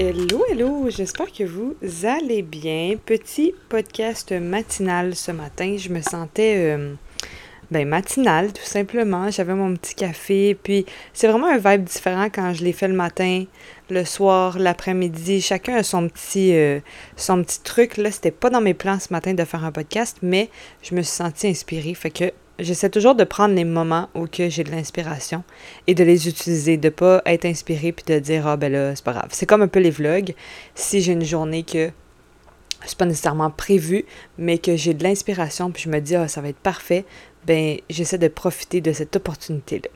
Hello, hello, j'espère que vous allez bien. Petit podcast matinal ce matin. Je me sentais euh, ben, matinal tout simplement. J'avais mon petit café. Puis c'est vraiment un vibe différent quand je l'ai fait le matin, le soir, l'après-midi. Chacun a son petit, euh, son petit truc. Là, c'était pas dans mes plans ce matin de faire un podcast, mais je me suis sentie inspirée. Fait que j'essaie toujours de prendre les moments où que j'ai de l'inspiration et de les utiliser, de pas être inspiré puis de dire ah ben là c'est pas grave. C'est comme un peu les vlogs. Si j'ai une journée que c'est pas nécessairement prévu, mais que j'ai de l'inspiration puis je me dis ah ça va être parfait, ben j'essaie de profiter de cette opportunité là.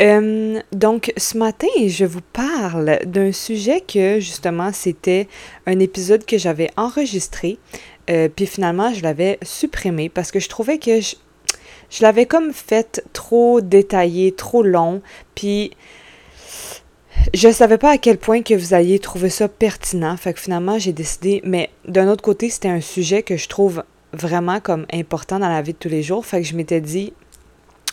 Euh, donc, ce matin, je vous parle d'un sujet que, justement, c'était un épisode que j'avais enregistré, euh, puis finalement, je l'avais supprimé parce que je trouvais que je, je l'avais comme fait trop détaillé, trop long, puis je savais pas à quel point que vous alliez trouver ça pertinent, fait que finalement j'ai décidé, mais d'un autre côté c'était un sujet que je trouve vraiment comme important dans la vie de tous les jours, fait que je m'étais dit,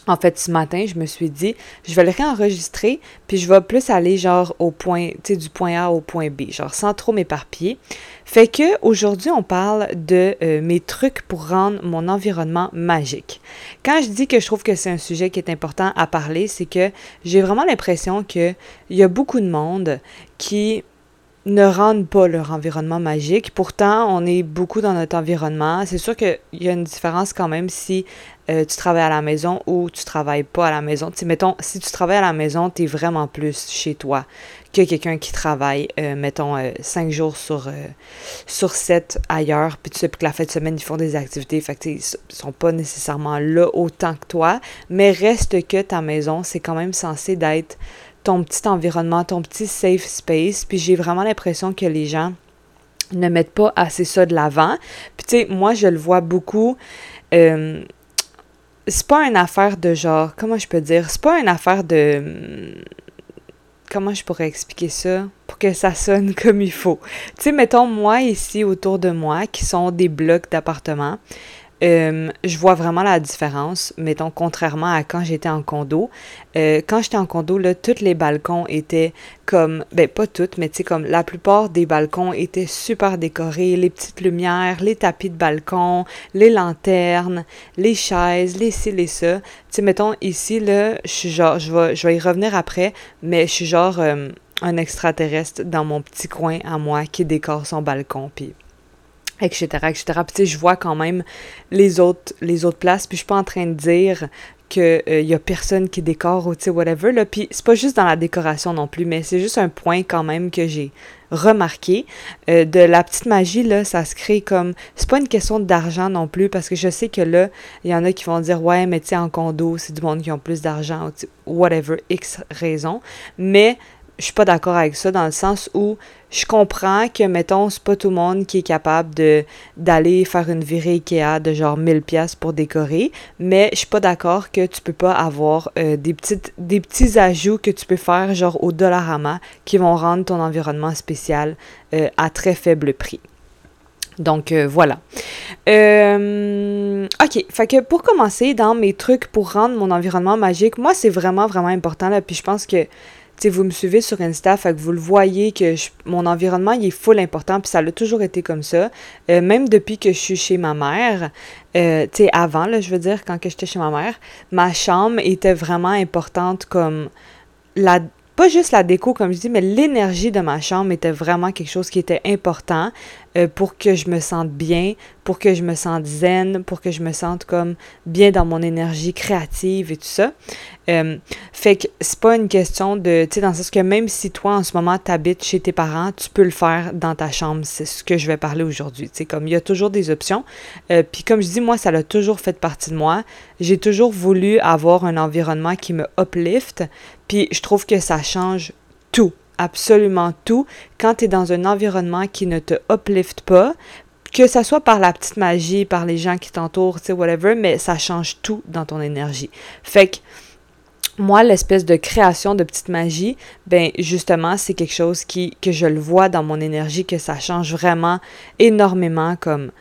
en fait, ce matin, je me suis dit, je vais le réenregistrer, puis je vais plus aller genre au point, tu sais, du point A au point B, genre sans trop m'éparpiller. Fait que aujourd'hui, on parle de euh, mes trucs pour rendre mon environnement magique. Quand je dis que je trouve que c'est un sujet qui est important à parler, c'est que j'ai vraiment l'impression que il y a beaucoup de monde qui ne rendent pas leur environnement magique. Pourtant, on est beaucoup dans notre environnement. C'est sûr qu'il y a une différence quand même si euh, tu travailles à la maison ou tu travailles pas à la maison. Tu mettons, si tu travailles à la maison, tu es vraiment plus chez toi que quelqu'un qui travaille, euh, mettons, euh, cinq jours sur, sur sept ailleurs, puis tu sais que la fin de semaine, ils font des activités, fait que ils sont pas nécessairement là autant que toi, mais reste que ta maison, c'est quand même censé d'être ton petit environnement, ton petit safe space. Puis j'ai vraiment l'impression que les gens ne mettent pas assez ça de l'avant. Puis tu sais, moi, je le vois beaucoup. Euh, c'est pas une affaire de genre, comment je peux dire? C'est pas une affaire de. Comment je pourrais expliquer ça pour que ça sonne comme il faut? Tu sais, mettons, moi, ici, autour de moi, qui sont des blocs d'appartements, euh, je vois vraiment la différence, mettons, contrairement à quand j'étais en condo. Euh, quand j'étais en condo, là, tous les balcons étaient comme, ben pas toutes, mais tu sais, comme la plupart des balcons étaient super décorés, les petites lumières, les tapis de balcon, les lanternes, les chaises, les ci, les ça. Tu sais, mettons, ici, là, je suis genre, je vais, je vais y revenir après, mais je suis genre euh, un extraterrestre dans mon petit coin à moi qui décore son balcon, puis etc., etc. Puis tu sais, je vois quand même les autres, les autres places, puis je suis pas en train de dire qu'il il euh, y a personne qui décore ou tu sais, whatever, là. Puis c'est pas juste dans la décoration non plus, mais c'est juste un point quand même que j'ai remarqué. Euh, de la petite magie, là, ça se crée comme... C'est pas une question d'argent non plus, parce que je sais que là, il y en a qui vont dire « Ouais, mais tu sais, en condo, c'est du monde qui ont plus d'argent, ou whatever, X raison. » Mais je suis pas d'accord avec ça dans le sens où je comprends que, mettons, c'est pas tout le monde qui est capable d'aller faire une virée Ikea de genre 1000 pièces pour décorer, mais je suis pas d'accord que tu peux pas avoir euh, des petites des petits ajouts que tu peux faire genre au Dollarama qui vont rendre ton environnement spécial euh, à très faible prix. Donc euh, voilà. ok, fait que pour commencer dans mes trucs pour rendre mon environnement magique, moi c'est vraiment vraiment important là, puis je pense que vous me suivez sur Insta, que vous le voyez que mon environnement, est full important, puis ça a toujours été comme ça. Euh, même depuis que je suis chez ma mère, euh, tu avant, je veux dire, quand j'étais chez ma mère, ma chambre était vraiment importante comme la pas juste la déco, comme je dis, mais l'énergie de ma chambre était vraiment quelque chose qui était important euh, pour que je me sente bien, pour que je me sente zen, pour que je me sente comme bien dans mon énergie créative et tout ça. Euh, fait que c'est pas une question de, tu sais, dans le sens que même si toi en ce moment t'habites chez tes parents, tu peux le faire dans ta chambre. C'est ce que je vais parler aujourd'hui. Tu sais, comme il y a toujours des options. Euh, Puis comme je dis, moi, ça a toujours fait partie de moi. J'ai toujours voulu avoir un environnement qui me uplift. Puis je trouve que ça change absolument tout quand tu es dans un environnement qui ne te uplift pas, que ça soit par la petite magie, par les gens qui t'entourent, tu sais, whatever, mais ça change tout dans ton énergie. Fait que moi, l'espèce de création de petite magie, ben justement, c'est quelque chose qui que je le vois dans mon énergie que ça change vraiment énormément comme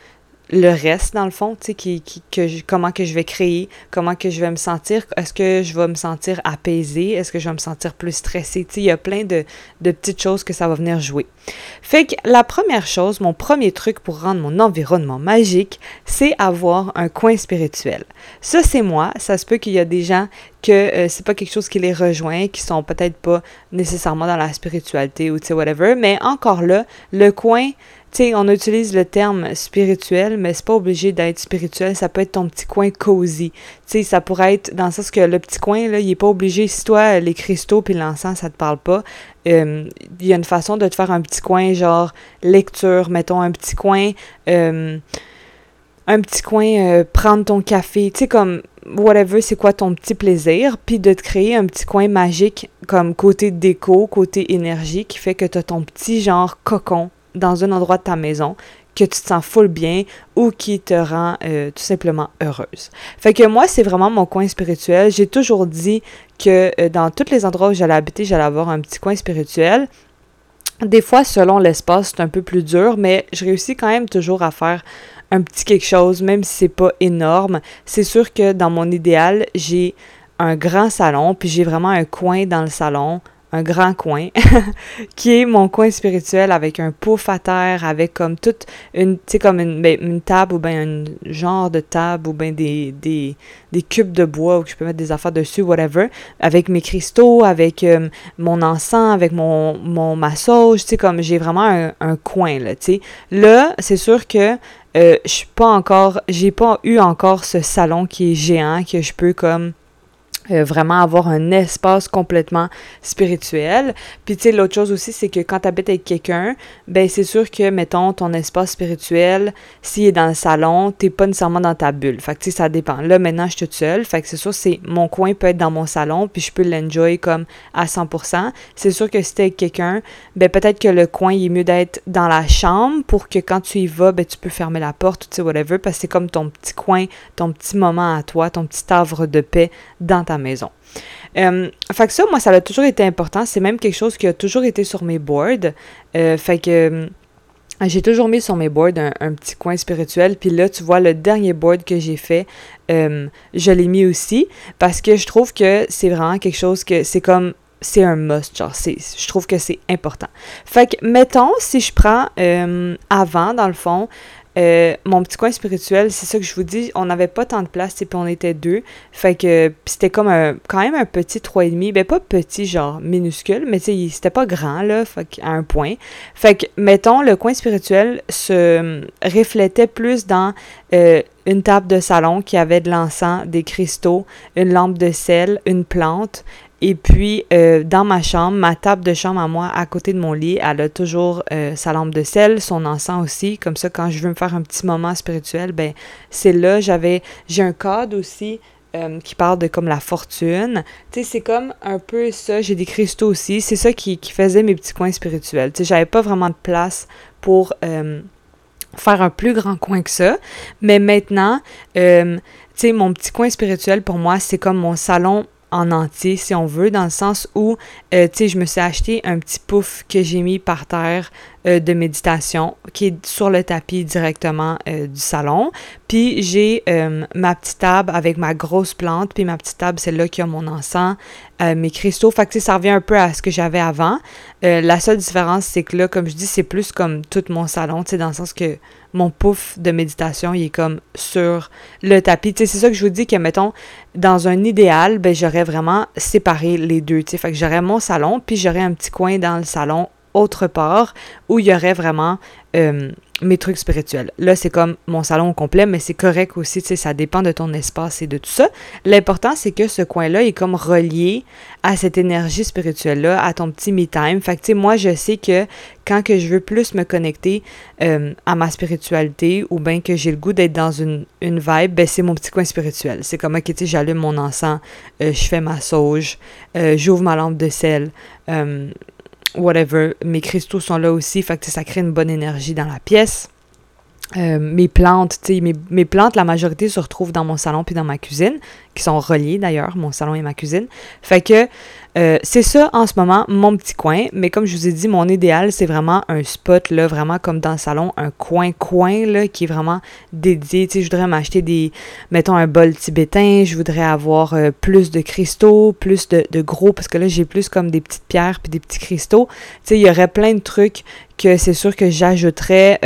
le reste dans le fond, tu sais, que comment que je vais créer, comment que je vais me sentir, est-ce que je vais me sentir apaisée, est-ce que je vais me sentir plus stressée, tu sais, il y a plein de, de petites choses que ça va venir jouer. Fait que la première chose, mon premier truc pour rendre mon environnement magique, c'est avoir un coin spirituel. Ça, c'est moi. Ça se peut qu'il y a des gens que euh, c'est pas quelque chose qui les rejoint, qui sont peut-être pas nécessairement dans la spiritualité ou tu sais, whatever, mais encore là, le coin, sais, on utilise le terme spirituel, mais c'est pas obligé d'être spirituel. Ça peut être ton petit coin cosy. Ça pourrait être dans le sens que le petit coin, là, il est pas obligé. Si toi, les cristaux puis l'encens, ça te parle pas, euh, il y a une façon de te faire un petit coin, genre lecture, mettons, un petit coin. Euh, un petit coin, euh, prendre ton café, tu sais, comme whatever, c'est quoi ton petit plaisir, puis de te créer un petit coin magique comme côté déco, côté énergie, qui fait que tu as ton petit genre cocon dans un endroit de ta maison que tu te sens full bien ou qui te rend euh, tout simplement heureuse. Fait que moi, c'est vraiment mon coin spirituel. J'ai toujours dit que euh, dans tous les endroits où j'allais habiter, j'allais avoir un petit coin spirituel. Des fois, selon l'espace, c'est un peu plus dur, mais je réussis quand même toujours à faire un petit quelque chose, même si c'est pas énorme. C'est sûr que dans mon idéal, j'ai un grand salon, puis j'ai vraiment un coin dans le salon un grand coin, qui est mon coin spirituel avec un pouf à terre, avec comme toute une, tu sais, comme une, ben, une, table ou bien un genre de table ou bien des, des, des, cubes de bois où je peux mettre des affaires dessus, whatever, avec mes cristaux, avec euh, mon encens, avec mon, mon massage, tu sais, comme j'ai vraiment un, un, coin, là, tu sais. Là, c'est sûr que euh, je suis pas encore, j'ai pas eu encore ce salon qui est géant, que je peux comme euh, vraiment avoir un espace complètement spirituel. Puis tu sais, l'autre chose aussi, c'est que quand tu habites avec quelqu'un, ben c'est sûr que, mettons, ton espace spirituel, s'il est dans le salon, t'es pas nécessairement dans ta bulle. Fait que tu sais, ça dépend. Là, maintenant, je suis toute seule. Fait que c'est sûr, c'est mon coin peut être dans mon salon, puis je peux l'enjoy comme à 100%. C'est sûr que si t'es avec quelqu'un, ben peut-être que le coin, il est mieux d'être dans la chambre pour que quand tu y vas, ben tu peux fermer la porte, tu sais, whatever, parce que c'est comme ton petit coin, ton petit moment à toi, ton petit havre de paix dans ta maison. Euh, fait que ça, moi, ça a toujours été important. C'est même quelque chose qui a toujours été sur mes boards. Euh, fait que euh, j'ai toujours mis sur mes boards un, petit coin spirituel. Puis là, tu vois, le dernier board que j'ai fait, je l'ai mis aussi parce que je trouve que c'est vraiment quelque chose que c'est comme c'est un must, genre, je trouve que c'est important. Fait que, mettons, si je prends avant, dans le fond, euh, mon petit coin spirituel, c'est ça que je vous dis, on n'avait pas tant de place, et puis on était deux. Fait que c'était comme un, quand même un petit 3,5. Ben pas petit, genre minuscule, mais tu c'était pas grand, là, fait à un point. Fait que, mettons, le coin spirituel se reflétait plus dans euh, une table de salon qui avait de l'encens, des cristaux, une lampe de sel, une plante, et puis, euh, dans ma chambre, ma table de chambre à moi, à côté de mon lit, elle a toujours euh, sa lampe de sel, son encens aussi. Comme ça, quand je veux me faire un petit moment spirituel, ben c'est là. J'avais, j'ai un code aussi euh, qui parle de comme la fortune. Tu sais, c'est comme un peu ça. J'ai des cristaux aussi. C'est ça qui, qui, faisait mes petits coins spirituels. Tu sais, j'avais pas vraiment de place pour faire un plus grand coin que ça. Mais maintenant, tu sais, mon petit coin spirituel pour moi, c'est comme mon salon en entier, si on veut, dans le sens où, euh, tu sais, je me suis acheté un petit pouf que j'ai mis par terre euh, de méditation qui est sur le tapis directement euh, du salon. Puis j'ai ma petite table avec ma grosse plante, puis ma petite table, celle-là qui a mon encens, mes cristaux. Fait que ça revient un peu à ce que j'avais avant. la seule différence, c'est que là, comme je dis, c'est plus comme tout mon salon, dans le sens que mon pouf de méditation, il est comme sur le tapis. C'est ça que je vous dis que, mettons, dans un idéal, ben, j'aurais vraiment séparé les deux, tu. Fait j'aurais mon salon, puis j'aurais un petit coin dans le salon autre part où il y aurait vraiment euh, mes trucs spirituels. Là, c'est comme mon salon complet, mais c'est correct aussi, tu sais, ça dépend de ton espace et de tout ça. L'important, c'est que ce coin-là est comme relié à cette énergie spirituelle-là, à ton petit me-time. Fait tu sais, moi, je sais que quand que je veux plus me connecter euh, à ma spiritualité ou bien que j'ai le goût d'être dans une, une vibe, ben c'est mon petit coin spirituel. C'est comme, ok, tu sais, j'allume mon encens, euh, je fais ma sauge, j'ouvre ma lampe de sel, whatever. Mes cristaux sont là aussi, fait que ça crée une bonne énergie dans la pièce. Euh, mes plantes, tu sais, mes, mes, plantes, la majorité se retrouvent dans mon salon puis dans ma cuisine, qui sont reliés d'ailleurs, mon salon et ma cuisine. Fait que euh, c'est ça en ce moment, mon petit coin. Mais comme je vous ai dit, mon idéal, c'est vraiment un spot, là, vraiment comme dans le salon, un coin-coin, là, qui est vraiment dédié. Tu sais, je voudrais m'acheter des, mettons, un bol tibétain, je voudrais avoir euh, plus de cristaux, plus de, de gros, parce que là, j'ai plus comme des petites pierres puis des petits cristaux. Tu sais, il y aurait plein de trucs que c'est sûr que j'ajouterais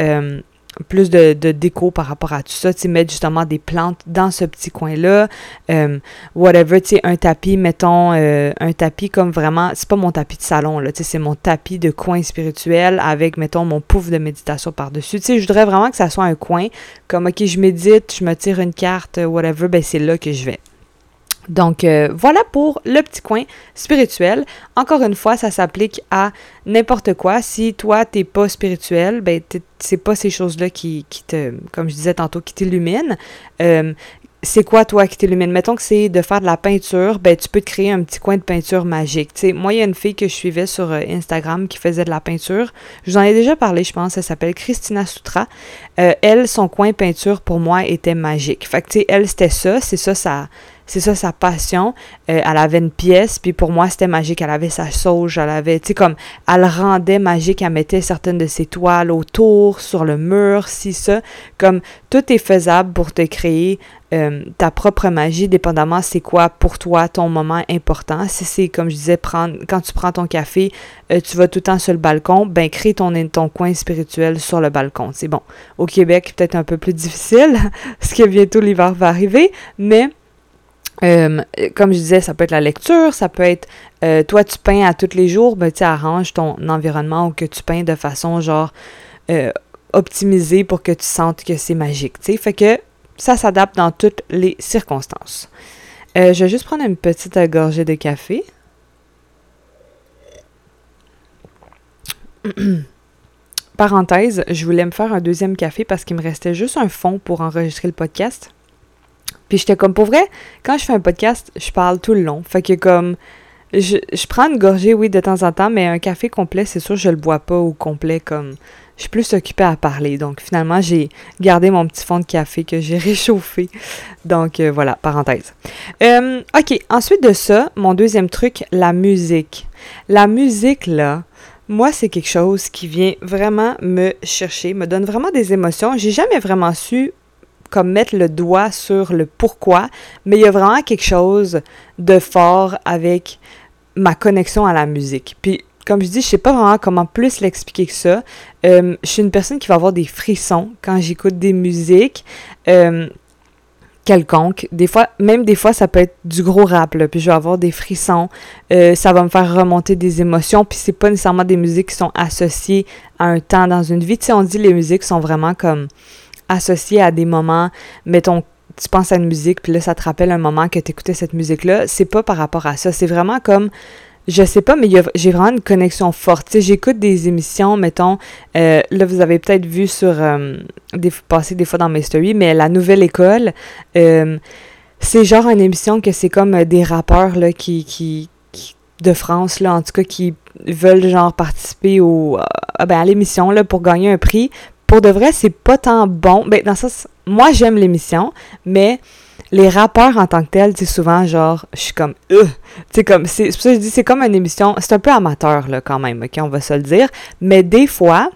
plus de, de, déco par rapport à tout ça, tu mettre justement des plantes dans ce petit coin-là, euh, whatever, tu sais, un tapis, mettons, euh, un tapis comme vraiment, c'est pas mon tapis de salon, là, tu sais, c'est mon tapis de coin spirituel avec, mettons, mon pouf de méditation par-dessus, tu sais, je voudrais vraiment que ça soit un coin, comme, ok, je médite, je me tire une carte, whatever, ben c'est là que je vais. Donc euh, voilà pour le petit coin spirituel. Encore une fois, ça s'applique à n'importe quoi. Si toi, t'es pas spirituel, ben c'est pas ces choses-là qui, te, comme je disais tantôt, qui t'illuminent. Euh, c'est quoi toi qui t'illumine? Mettons que c'est de faire de la peinture, ben tu peux te créer un petit coin de peinture magique. sais, moi, il y a une fille que je suivais sur euh, Instagram qui faisait de la peinture. Je vous en ai déjà parlé, je pense. Elle s'appelle Christina Sutra. elle, son coin peinture pour moi était magique. Fait que tu sais, elle, c'était ça. C'est ça, ça c'est ça sa passion. Euh, elle avait une pièce, puis pour moi, c'était magique. Elle avait sa sauge, elle avait, tu sais, comme, elle rendait magique, elle mettait certaines de ses toiles autour, sur le mur, si ça. Comme, tout est faisable pour te créer euh, ta propre magie, dépendamment c'est quoi pour toi ton moment important. Si c'est, comme je disais, prendre, quand tu prends ton café, euh, tu vas tout le temps sur le balcon, ben crée ton, ton coin spirituel sur le balcon. C'est bon. Au Québec, peut-être un peu plus difficile, parce que bientôt l'hiver va arriver, mais euh, comme je disais, ça peut être la lecture, ça peut être euh, toi tu peins à tous les jours, ben tu arranges ton environnement ou que tu peins de façon genre euh, optimisée pour que tu sentes que c'est magique. sais. Fait que ça s'adapte dans toutes les circonstances. je vais juste prendre une petite gorgée de café. Parenthèse, je voulais me faire un deuxième café parce qu'il me restait juste un fond pour enregistrer le podcast. Puis j'étais comme, pour vrai, quand je fais un podcast, je parle tout le long. Fait que comme, je, prends une gorgée, oui, de temps en temps, mais un café complet, c'est sûr, je le bois pas au complet, comme, je suis plus occupée à parler. Donc finalement, j'ai gardé mon petit fond de café que j'ai réchauffé. Donc euh, voilà, parenthèse. Euh, ok, ensuite de ça, mon deuxième truc, la musique. La musique, là, moi, c'est quelque chose qui vient vraiment me chercher, me donne vraiment des émotions. J'ai jamais vraiment su comme mettre le doigt sur le pourquoi, mais il y a vraiment quelque chose de fort avec ma connexion à la musique. Puis, comme je dis, je sais pas vraiment comment plus l'expliquer que ça. Euh, je suis une personne qui va avoir des frissons quand j'écoute des musiques. Euh, quelconques. Des fois, même des fois, ça peut être du gros rap, là, puis je vais avoir des frissons. Euh, ça va me faire remonter des émotions, puis c'est pas nécessairement des musiques qui sont associées à un temps dans une vie. Tu sais, on dit les musiques sont vraiment comme associé à des moments, mettons, tu penses à une musique, puis là, ça te rappelle un moment que tu écoutais cette musique-là. C'est pas par rapport à ça. C'est vraiment comme je sais pas, mais j'ai vraiment une connexion forte. J'écoute des émissions, mettons, euh, là, vous avez peut-être vu sur, euh, des, passer des fois dans mes stories, mais La Nouvelle École, euh, c'est genre une émission que c'est comme des rappeurs, là, qui, qui, de France, là, en tout cas, qui veulent, genre, participer au, ben, à l'émission, là, pour gagner un prix pour de vrai, c'est pas tant bon. Ben, dans ça, moi, j'aime l'émission, mais les rappeurs en tant que tels, sais, souvent, genre, je suis comme, euh, tu comme, c'est pour ça que je dis, c'est comme une émission, c'est un peu amateur, là, quand même, ok, on va se le dire, mais des fois,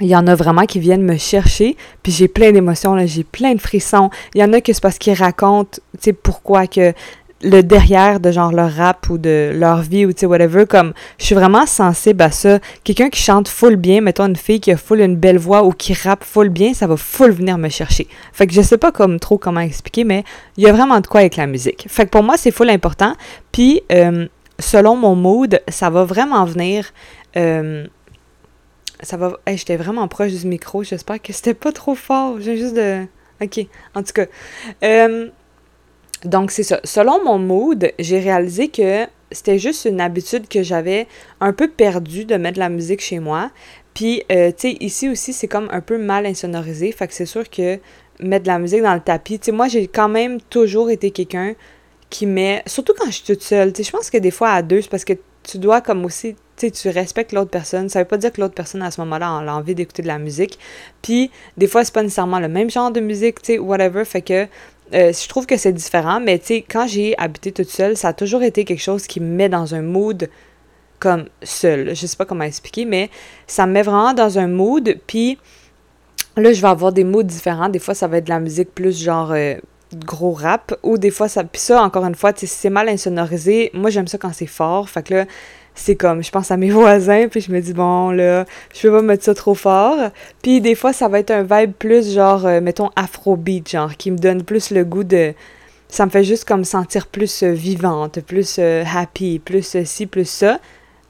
il y en a vraiment qui viennent me chercher, puis j'ai plein d'émotions, là, j'ai plein de frissons. Il y en a que c'est parce qu'ils racontent, tu sais, pourquoi que le derrière de genre leur rap ou de leur vie ou tu sais whatever comme je suis vraiment sensible à ça. Quelqu'un qui chante full bien mettons une fille qui a full une belle voix ou qui rappe full bien ça va full venir me chercher. Fait que je sais pas comme trop comment expliquer mais il y a vraiment de quoi avec la musique. Fait que pour moi c'est full important. Puis euh, selon mon mood ça va vraiment venir euh, ça va hey, j'étais vraiment proche du micro j'espère que c'était pas trop fort. J'ai juste de ok en tout cas euh, donc, c'est ça. Selon mon mood, j'ai réalisé que c'était juste une habitude que j'avais un peu perdue de mettre de la musique chez moi. Puis, euh, tu sais, ici aussi, c'est comme un peu mal insonorisé. Fait que c'est sûr que mettre de la musique dans le tapis, tu sais, moi, j'ai quand même toujours été quelqu'un qui met, surtout quand je suis toute seule, tu sais, je pense que des fois à deux, c'est parce que tu dois comme aussi, tu sais, tu respectes l'autre personne. Ça veut pas dire que l'autre personne à ce moment-là a envie d'écouter de la musique. Puis, des fois, c'est pas nécessairement le même genre de musique, tu sais, whatever. Fait que euh, je trouve que c'est différent, mais tu sais, quand j'ai habité toute seule, ça a toujours été quelque chose qui me met dans un mood comme seul. Je sais pas comment expliquer, mais ça me met vraiment dans un mood. Puis là, je vais avoir des moods différents. Des fois, ça va être de la musique plus genre euh, gros rap, ou des fois, ça. Puis ça, encore une fois, si c'est mal insonorisé, moi, j'aime ça quand c'est fort. Fait que là, c'est comme, je pense à mes voisins, puis je me dis, bon, là, je peux pas mettre ça trop fort. Puis des fois, ça va être un vibe plus genre, euh, mettons, afrobeat, genre, qui me donne plus le goût de. Ça me fait juste comme sentir plus euh, vivante, plus euh, happy, plus ci, plus ça.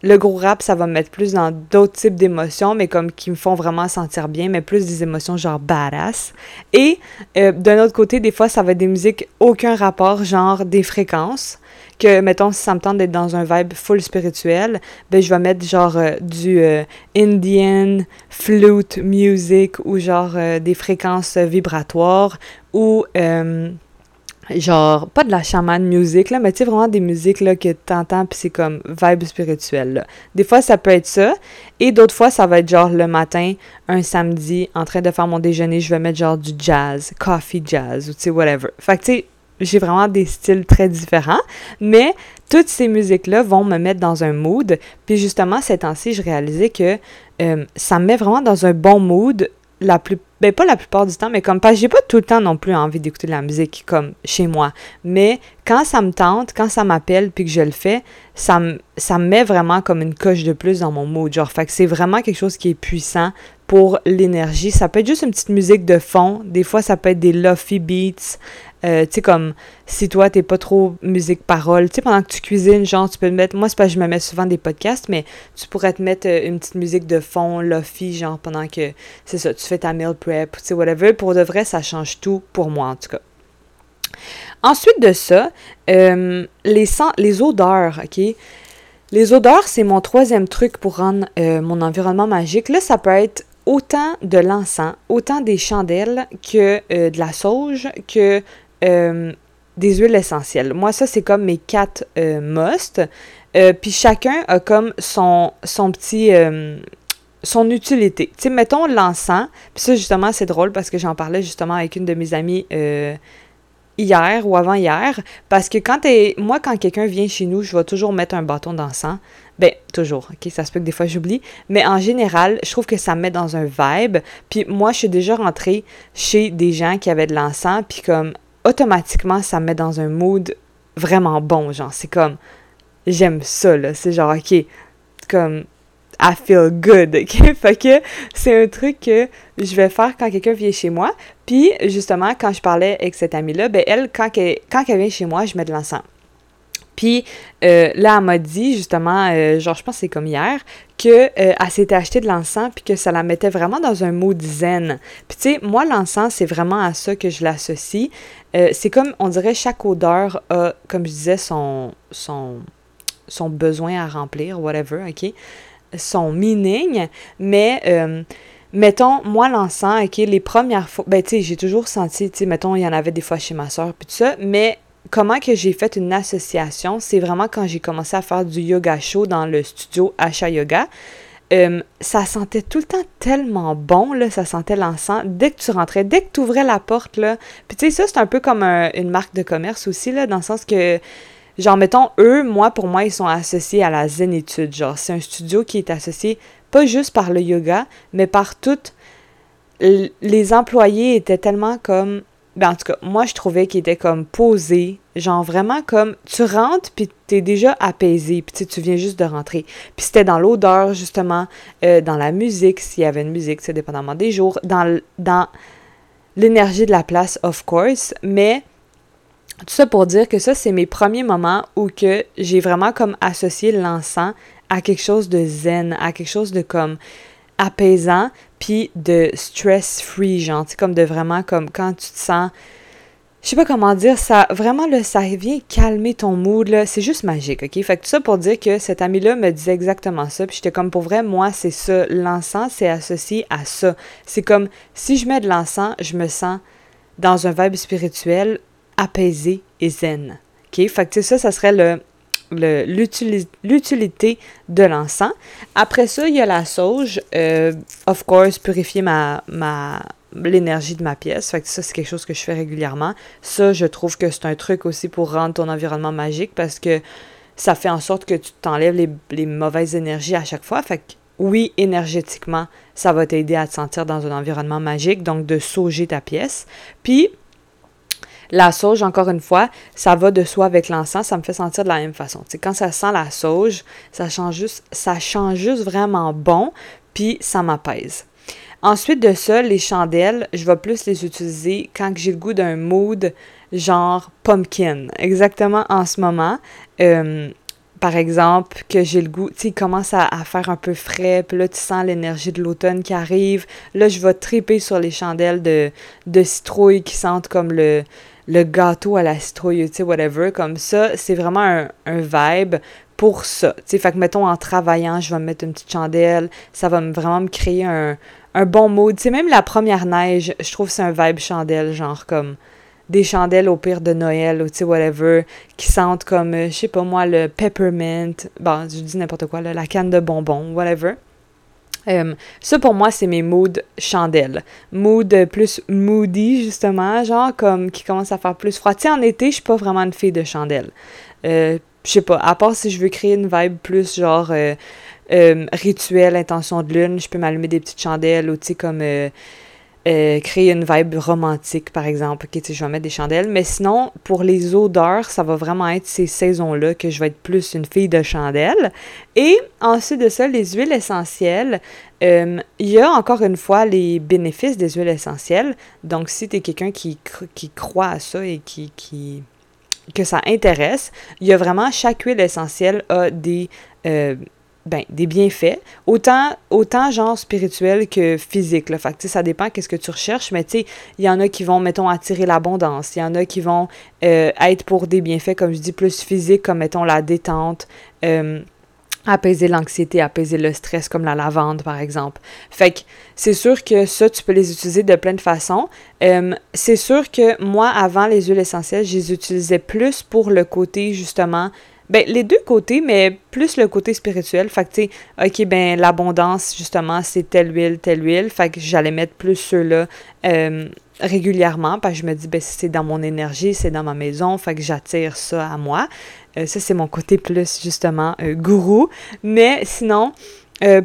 Le gros rap, ça va me mettre plus dans d'autres types d'émotions, mais comme qui me font vraiment sentir bien, mais plus des émotions genre badass. Et d'un autre côté, des fois, ça va être des musiques aucun rapport, genre des fréquences que, mettons, si ça me tente d'être dans un vibe full spirituel, ben, je vais mettre genre euh, du euh, Indian flute music ou genre euh, des fréquences vibratoires ou genre, pas de la chaman music, là, mais tu sais, vraiment des musiques là, que t'entends, puis c'est comme vibe spirituel. Là. Des fois, ça peut être ça, et d'autres fois, ça va être genre le matin, un samedi, en train de faire mon déjeuner, je vais mettre genre du jazz, coffee jazz, ou tu sais, whatever. Fait que tu sais, j'ai vraiment des styles très différents, mais toutes ces musiques-là vont me mettre dans un mood. Puis justement, ces temps-ci, je réalisais que euh, ça me met vraiment dans un bon mood la plus ben pas la plupart du temps mais comme pas j'ai pas tout le temps non plus envie d'écouter de la musique comme chez moi. Mais quand ça me tente quand ça m'appelle puis que je le fais ça me ça me met vraiment comme une coche de plus dans mon mood genre. Fait que c'est vraiment quelque chose qui est puissant pour l'énergie. Ça peut être juste une petite musique de fond. Des fois ça peut être des lofi beats euh, tu sais, comme si toi, t'es pas trop musique-parole, tu sais, pendant que tu cuisines, genre, tu peux te mettre. Moi, c'est pas que je me mets souvent des podcasts, mais tu pourrais te mettre euh, une petite musique de fond, lofi, genre, pendant que, c'est ça, tu fais ta meal prep, tu sais, whatever. Pour de vrai, ça change tout pour moi, en tout cas. Ensuite de ça, euh, les, les odeurs, OK? Les odeurs, c'est mon troisième truc pour rendre mon environnement magique. Là, ça peut être autant de l'encens, autant des chandelles que de la sauge, que euh, des huiles essentielles. Moi, ça, c'est comme mes quatre euh, must. Euh, puis chacun a comme son, son petit son utilité. Tu sais, mettons l'encens, puis ça, justement, c'est drôle parce que j'en parlais justement avec une de mes amies hier ou avant-hier, parce que quand t'es... Moi, quand quelqu'un vient chez nous, je vais toujours mettre un bâton d'encens. Ben, toujours, ok? Ça se peut que des fois j'oublie. Mais en général, je trouve que ça me met dans un vibe. Puis moi, je suis déjà rentrée chez des gens qui avaient de l'encens, puis comme automatiquement, ça me met dans un mood vraiment bon. Genre, c'est comme, j'aime ça, là. C'est genre, OK, comme, I feel good, OK? Fait que c'est un truc que je vais faire quand quelqu'un vient chez moi. Puis, justement, quand je parlais avec cette amie-là, ben elle, quand elle, quand vient chez moi, je mets de l'encens. Puis euh, là, elle m'a dit justement, euh, genre je pense que c'est comme hier, qu'elle euh, s'était acheté de l'encens puis que ça la mettait vraiment dans un mood zen. Puis tu sais, moi l'encens, c'est vraiment à ça que je l'associe. C'est comme, on dirait, chaque odeur a, comme je disais, son, son, son besoin à remplir, whatever, ok? Son meaning, mais mettons, moi, l'encens, OK, les premières fois, ben, tu sais, j'ai toujours senti, tu sais, mettons, il y en avait des fois chez ma soeur, puis tout ça, mais comment que j'ai fait une association, c'est vraiment quand j'ai commencé à faire du yoga chaud dans le studio Asha Yoga. Euh, ça sentait tout le temps tellement bon, là, ça sentait l'encens. Dès que tu rentrais, dès que tu ouvrais la porte, là. Puis tu sais, ça, c'est un peu comme une marque de commerce aussi, là, dans le sens que, genre, mettons, eux, moi, pour moi, ils sont associés à la zénitude. Genre, c'est un studio qui est associé pas juste par le yoga, mais par toutes. Les employés étaient tellement comme ben en tout cas, moi je trouvais qu'il était comme posé, genre vraiment comme tu rentres puis t'es déjà apaisé, puis tu viens juste de rentrer. Puis c'était dans l'odeur justement, euh, dans la musique, s'il y avait une musique, c'est dépendamment des jours, dans, dans l'énergie de la place, of course, mais tout ça pour dire que ça, c'est mes premiers moments où que j'ai vraiment comme associé l'encens à quelque chose de zen, à quelque chose de comme apaisant, puis de stress-free, genre, tu comme de vraiment, comme quand tu te sens, je sais pas comment dire, ça, vraiment, là, ça vient calmer ton mood, là, c'est juste magique, ok? Fait que tout ça pour dire que cet ami-là me disait exactement ça, puis j'étais comme, pour vrai, moi, c'est ça, l'encens, c'est associé à ça. C'est comme, si je mets de l'encens, je me sens dans un vibe spirituel apaisé et zen, ok? Fait que, ça, ça serait le l'utilité de l'encens. Après ça, il y a la sauge. Euh, of course, purifier ma, ma, l'énergie de ma pièce. Fait que ça, c'est quelque chose que je fais régulièrement. Ça, je trouve que c'est un truc aussi pour rendre ton environnement magique parce que ça fait en sorte que tu t'enlèves les, mauvaises énergies à chaque fois. Fait que oui, énergétiquement, ça va t'aider à te sentir dans un environnement magique, donc de sauger ta pièce. Puis, la sauge, encore une fois, ça va de soi avec l'encens, ça me fait sentir de la même façon. quand ça sent la sauge, ça change juste, ça change juste vraiment bon, puis ça m'apaise. Ensuite de ça, les chandelles, je vais plus les utiliser quand j'ai le goût d'un mood genre pumpkin. Exactement en ce moment. Euh, par exemple, que j'ai le goût, tu sais, il commence à, faire un peu frais, puis là, tu sens l'énergie de l'automne qui arrive. Là, je vais triper sur les chandelles de, de citrouille qui sentent comme le, le gâteau à la citrouille, tu sais, whatever. Comme ça, c'est vraiment un, un vibe pour ça. Tu sais, fait que, mettons, en travaillant, je vais me mettre une petite chandelle. Ça va vraiment me créer un, un bon mood. Sais, même la première neige, je trouve c'est un vibe chandelle, genre comme des chandelles au pire de Noël ou tu sais, whatever, qui sentent comme, euh, je sais pas moi, le peppermint, bon, je dis n'importe quoi, la canne de bonbons, whatever. Euh, ça, pour moi, c'est mes moods chandelles. Mood plus moody, justement, genre comme qui commence à faire plus froid. Tu sais, en été, je suis pas vraiment une fille de chandelle. Euh, je sais pas, à part si je veux créer une vibe plus genre rituel, intention de lune, je peux m'allumer des petites chandelles ou tu sais, comme euh, créer une vibe romantique, par exemple. Ok, je vais mettre des chandelles. Mais sinon, pour les odeurs, ça va vraiment être ces saisons-là que je vais être plus une fille de chandelle. Et ensuite de ça, les huiles essentielles. Euh, il y a encore une fois les bénéfices des huiles essentielles. Donc, si tu es quelqu'un qui, qui croit à ça et qui, qui que ça intéresse, il y a vraiment chaque huile essentielle a des euh, ben, des bienfaits, autant, genre spirituel que physique. Là. Fait ça dépend qu'est-ce que tu recherches, mais il y en a qui vont, mettons, attirer l'abondance. Il y en a qui vont euh, être pour des bienfaits, comme je dis, plus physiques, comme, mettons, la détente, euh, apaiser l'anxiété, apaiser le stress, comme la lavande, par exemple. Fait que c'est sûr que ça, tu peux les utiliser de plein de façons. Euh, c'est sûr que moi, avant les huiles essentielles, je les utilisais plus pour le côté, justement, ben, les deux côtés, mais plus le côté spirituel. Fait que, OK, ben, l'abondance, justement, c'est telle huile, telle huile. Fait que j'allais mettre plus ceux-là euh, régulièrement. Parce que je me dis, ben, c'est dans mon énergie, c'est dans ma maison. Fait que j'attire ça à moi. Euh, ça, c'est mon côté plus, justement, euh, gourou. Mais sinon,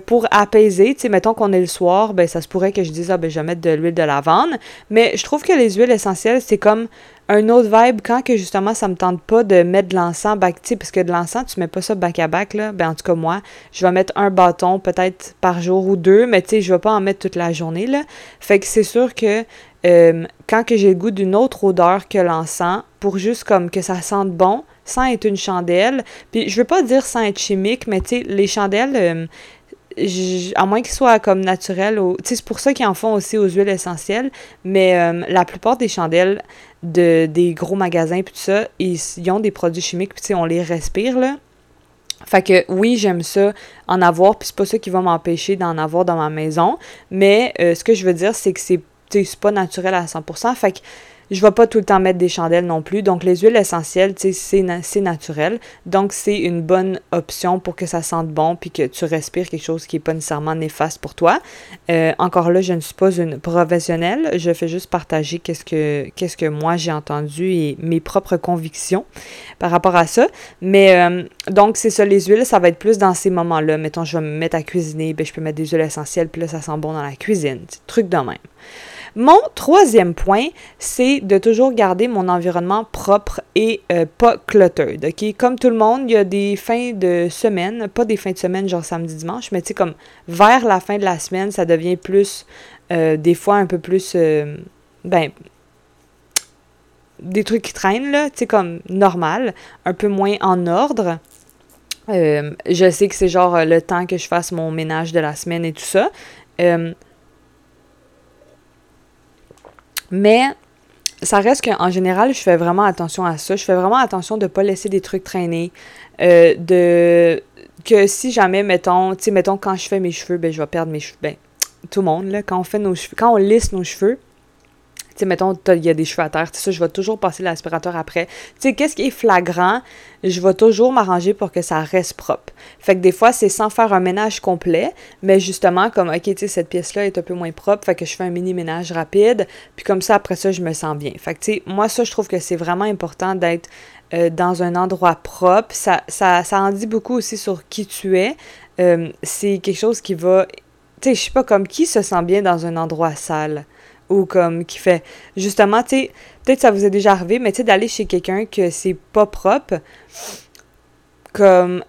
pour apaiser, tu sais, mettons qu'on est le soir, ben ça se pourrait que je dise, ah ben je vais mettre de l'huile de lavande, mais je trouve que les huiles essentielles, c'est comme un autre vibe quand que justement ça me tente pas de mettre de l'encens back, tu parce que de l'encens, tu mets pas ça back à back, là. Ben, en tout cas, moi, je vais mettre un bâton peut-être par jour ou deux, mais tu sais, je vais pas en mettre toute la journée, là. Fait que c'est sûr que euh, quand que j'ai le goût d'une autre odeur que l'encens, pour juste comme que ça sente bon, sans être une chandelle, puis je veux pas dire sans être chimique, mais tu sais, les chandelles, euh, à moins qu'ils soient comme naturels, c'est pour ça qu'ils en font aussi aux huiles essentielles, mais euh, la plupart des chandelles de, des gros magasins puis tout ça, ils, ont des produits chimiques, puis on les respire, là. Fait que oui, j'aime ça en avoir, puis c'est pas ça qui va m'empêcher d'en avoir dans ma maison, mais euh, ce que je veux dire, c'est que c'est pas naturel à 100%, fait que je vais pas tout le temps mettre des chandelles non plus. Donc, les huiles essentielles, c'est naturel. Donc, c'est une bonne option pour que ça sente bon puis que tu respires quelque chose qui n'est pas nécessairement néfaste pour toi. Euh, encore là, je ne suis pas une professionnelle. Je fais juste partager qu'est-ce que, qu'est-ce que moi j'ai entendu et mes propres convictions par rapport à ça. Mais, euh, donc, c'est ça, les huiles, ça va être plus dans ces moments-là. Mettons, je vais me mettre à cuisiner, ben, je peux mettre des huiles essentielles, puis là, ça sent bon dans la cuisine. Truc de même. Mon troisième point, c'est de toujours garder mon environnement propre et euh, pas cluttered. Comme tout le monde, il y a des fins de semaine, pas des fins de semaine genre samedi, dimanche, mais tu sais, comme vers la fin de la semaine, ça devient plus, euh, des fois un peu plus, euh, ben, des trucs qui traînent, là, tu sais, comme normal, un peu moins en ordre. je sais que c'est genre le temps que je fasse mon ménage de la semaine et tout ça. Mais ça reste qu'en général, je fais vraiment attention à ça. Je fais vraiment attention de ne pas laisser des trucs traîner. Euh, de que si jamais, mettons, tu sais, mettons, quand je fais mes cheveux, ben, je vais perdre mes cheveux. Ben, tout le monde, là, quand on fait nos cheveux, quand on lisse nos cheveux, sais, mettons, il y a des cheveux à terre, ça, je vais toujours passer l'aspirateur après. Tu sais, qu'est-ce qui est flagrant, je vais toujours m'arranger pour que ça reste propre. Fait que des fois, c'est sans faire un ménage complet, mais justement, comme, OK, tu sais, cette pièce-là est un peu moins propre, fait que je fais un mini-ménage rapide, puis comme ça, après ça, je me sens bien. Fait que, tu sais, moi, ça, je trouve que c'est vraiment important d'être euh, dans un endroit propre. Ça, ça, ça en dit beaucoup aussi sur qui tu es. Euh, c'est quelque chose qui va... Tu sais, je sais pas, comme qui se sent bien dans un endroit sale ou comme qui fait justement tu sais peut-être ça vous est déjà arrivé mais tu sais d'aller chez quelqu'un que c'est pas propre comme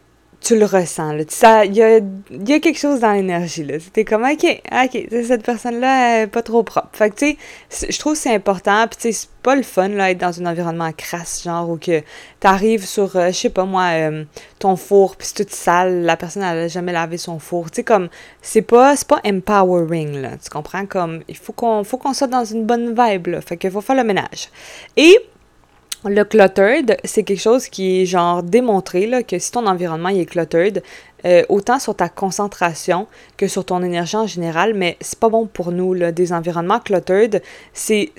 tu le ressens. Là. Il y a, y a, quelque chose dans l'énergie. là. C'était comme, OK, OK, cette personne-là est pas trop propre. Fait que, tu sais, je trouve que c'est important. Puis, tu sais, c'est pas le fun, là, être dans un environnement crasse, genre, où que t'arrives sur, euh, je sais pas moi, euh, ton four, puis c'est tout sale, la personne, elle a jamais lavé son four. Tu sais, comme, c'est pas, pas empowering, là. Tu comprends? Comme, il faut qu'on faut qu'on soit dans une bonne vibe, là. Fait qu'il faut faire le ménage. Et le cluttered, c'est quelque chose qui est genre démontré là, que si ton environnement est cluttered, euh, autant sur ta concentration que sur ton énergie en général, mais c'est pas bon pour nous, là, des environnements cluttered, c'est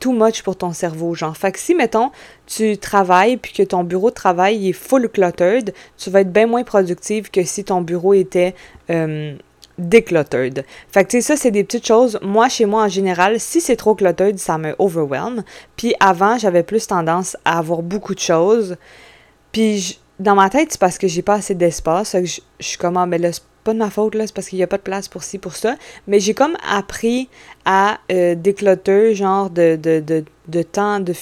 too much pour ton cerveau, genre. Fait que si, mettons, tu travailles puis que ton bureau de travail est full cluttered, tu vas être bien moins productive que si ton bureau était euh, decluttered. Fait que, tu sais, ça, c'est des petites choses. Moi, chez moi, en général, si c'est trop cluttered, ça me overwhelm. Puis avant, j'avais plus tendance à avoir beaucoup de choses. Puis dans ma tête, c'est parce que j'ai pas assez d'espace. Je, suis comme, ah, mais là, c'est pas de ma faute, là, c'est parce qu'il y a pas de place pour ci, pour ça. Mais j'ai comme appris à euh, genre, de, de, de, de temps, de,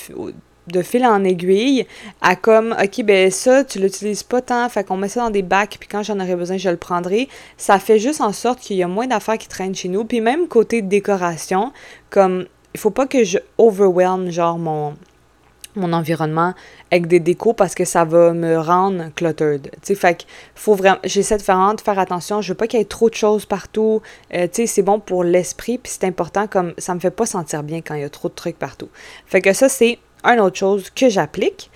de fil en aiguille à comme OK ben ça tu l'utilises pas tant fait qu'on met ça dans des bacs puis quand j'en aurai besoin je le prendrai ça fait juste en sorte qu'il y a moins d'affaires qui traînent chez nous puis même côté décoration comme il faut pas que je overwhelm genre mon environnement avec des décos parce que ça va me rendre cluttered. Tu fait que faut vraiment, j'essaie de faire, faire attention, je veux pas qu'il y ait trop de choses partout. Euh, tu sais, c'est bon pour l'esprit, puis c'est important comme ça me fait pas sentir bien quand il y a trop de trucs partout. Fait que ça, c'est une autre chose que j'applique.